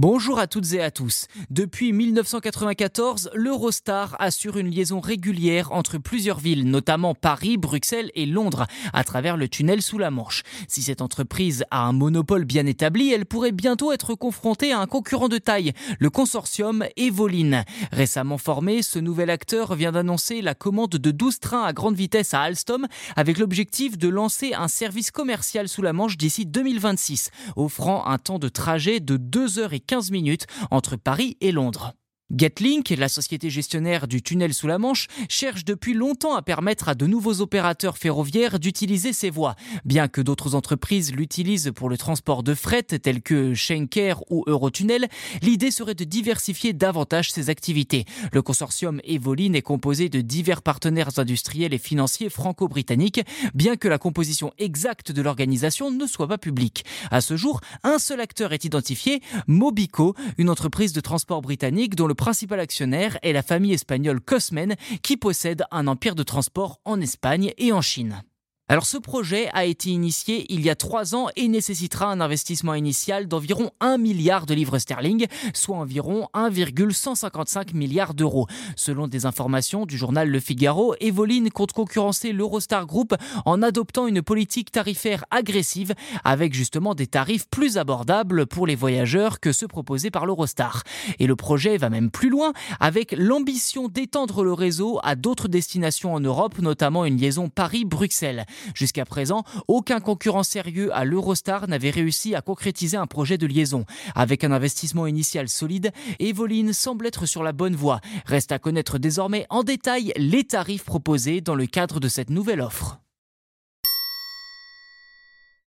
Bonjour à toutes et à tous. Depuis 1994, l'Eurostar assure une liaison régulière entre plusieurs villes, notamment Paris, Bruxelles et Londres, à travers le tunnel sous la Manche. Si cette entreprise a un monopole bien établi, elle pourrait bientôt être confrontée à un concurrent de taille, le consortium Evoline. Récemment formé, ce nouvel acteur vient d'annoncer la commande de 12 trains à grande vitesse à Alstom, avec l'objectif de lancer un service commercial sous la Manche d'ici 2026, offrant un temps de trajet de 2 heures et 15 minutes entre Paris et Londres. Getlink, la société gestionnaire du tunnel sous la Manche, cherche depuis longtemps à permettre à de nouveaux opérateurs ferroviaires d'utiliser ces voies. Bien que d'autres entreprises l'utilisent pour le transport de fret tels que Schenker ou Eurotunnel, l'idée serait de diversifier davantage ses activités. Le consortium Evoline est composé de divers partenaires industriels et financiers franco-britanniques, bien que la composition exacte de l'organisation ne soit pas publique. À ce jour, un seul acteur est identifié, Mobico, une entreprise de transport britannique dont le principal actionnaire est la famille espagnole Cosmen qui possède un empire de transport en Espagne et en Chine. Alors ce projet a été initié il y a trois ans et nécessitera un investissement initial d'environ 1 milliard de livres sterling, soit environ 1,155 milliards d'euros. Selon des informations du journal Le Figaro, Evoline compte concurrencer l'Eurostar Group en adoptant une politique tarifaire agressive avec justement des tarifs plus abordables pour les voyageurs que ceux proposés par l'Eurostar. Et le projet va même plus loin avec l'ambition d'étendre le réseau à d'autres destinations en Europe, notamment une liaison Paris-Bruxelles. Jusqu'à présent, aucun concurrent sérieux à l'Eurostar n'avait réussi à concrétiser un projet de liaison. Avec un investissement initial solide, Evoline semble être sur la bonne voie. Reste à connaître désormais en détail les tarifs proposés dans le cadre de cette nouvelle offre.